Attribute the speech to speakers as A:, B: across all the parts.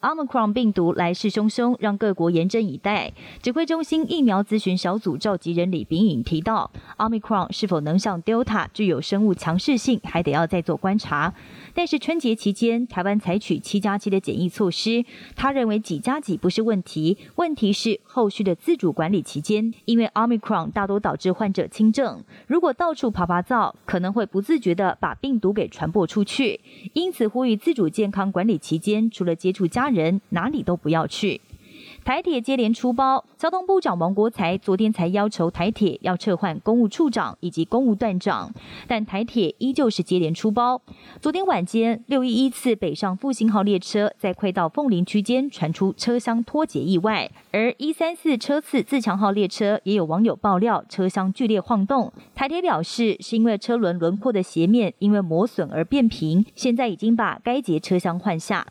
A: Omicron 病毒来势汹汹，让各国严阵以待。指挥中心疫苗咨询小组召集人李炳颖提到，Omicron 是否能像 Delta 具有生物强势性，还得要再做观察。但是春节期间，台湾采取七加七的检疫措施，他认为几加几不是问题，问题是后续的自主管理期间，因为 Omicron 大多导致患者轻症，如果到处爬爬灶，可能会不自觉的把病毒给传播出去。因此呼吁自主健康管理期间，除了接触家人哪里都不要去。台铁接连出包，交通部长王国才昨天才要求台铁要撤换公务处长以及公务段长，但台铁依旧是接连出包。昨天晚间，六一一次北上复兴号列车在快到凤林区间传出车厢脱节意外，而一三四车次自强号列车也有网友爆料车厢剧烈晃动。台铁表示，是因为车轮轮廓的斜面因为磨损而变平，现在已经把该节车厢换下。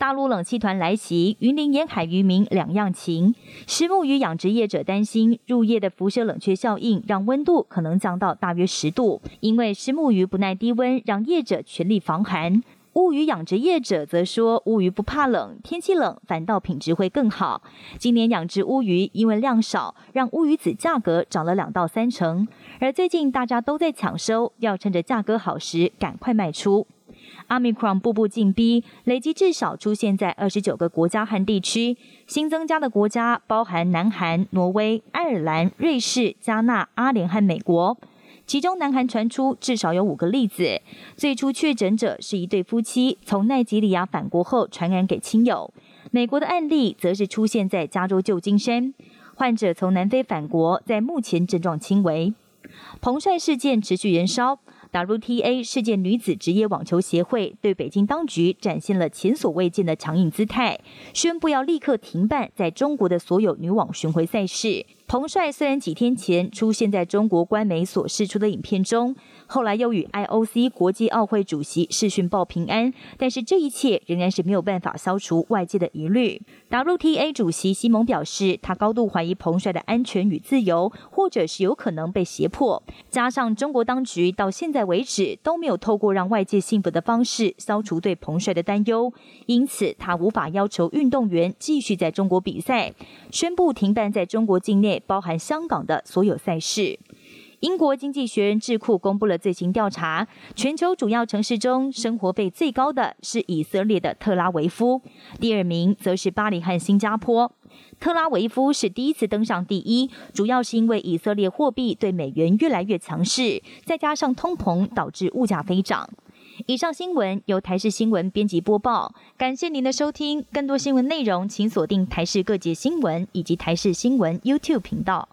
A: 大陆冷气团来袭，云林沿海渔民两样情。石目鱼养殖业者担心入夜的辐射冷却效应，让温度可能降到大约十度。因为石目鱼不耐低温，让业者全力防寒。乌鱼养殖业者则说，乌鱼不怕冷，天气冷反倒品质会更好。今年养殖乌鱼因为量少，让乌鱼子价格涨了两到三成。而最近大家都在抢收，要趁着价格好时赶快卖出。奥密克戎步步紧逼，累计至少出现在二十九个国家和地区。新增加的国家包含南韩、挪威、爱尔兰、瑞士、加纳、阿联和美国。其中，南韩传出至少有五个例子。最初确诊者是一对夫妻，从奈及利亚返国后传染给亲友。美国的案例则是出现在加州旧金山，患者从南非返国，在目前症状轻微。彭帅事件持续燃烧。WTA 世界女子职业网球协会对北京当局展现了前所未见的强硬姿态，宣布要立刻停办在中国的所有女网巡回赛事。彭帅虽然几天前出现在中国官媒所释出的影片中。后来又与 IOC 国际奥会主席视讯报平安，但是这一切仍然是没有办法消除外界的疑虑。WTA 主席西蒙表示，他高度怀疑彭帅的安全与自由，或者是有可能被胁迫。加上中国当局到现在在为止都没有透过让外界信服的方式消除对彭帅的担忧，因此他无法要求运动员继续在中国比赛，宣布停办在中国境内，包含香港的所有赛事。英国经济学人智库公布了最新调查，全球主要城市中生活费最高的是以色列的特拉维夫，第二名则是巴黎和新加坡。特拉维夫是第一次登上第一，主要是因为以色列货币对美元越来越强势，再加上通膨导致物价飞涨。以上新闻由台视新闻编辑播报，感谢您的收听。更多新闻内容请锁定台视各界新闻以及台视新闻 YouTube 频道。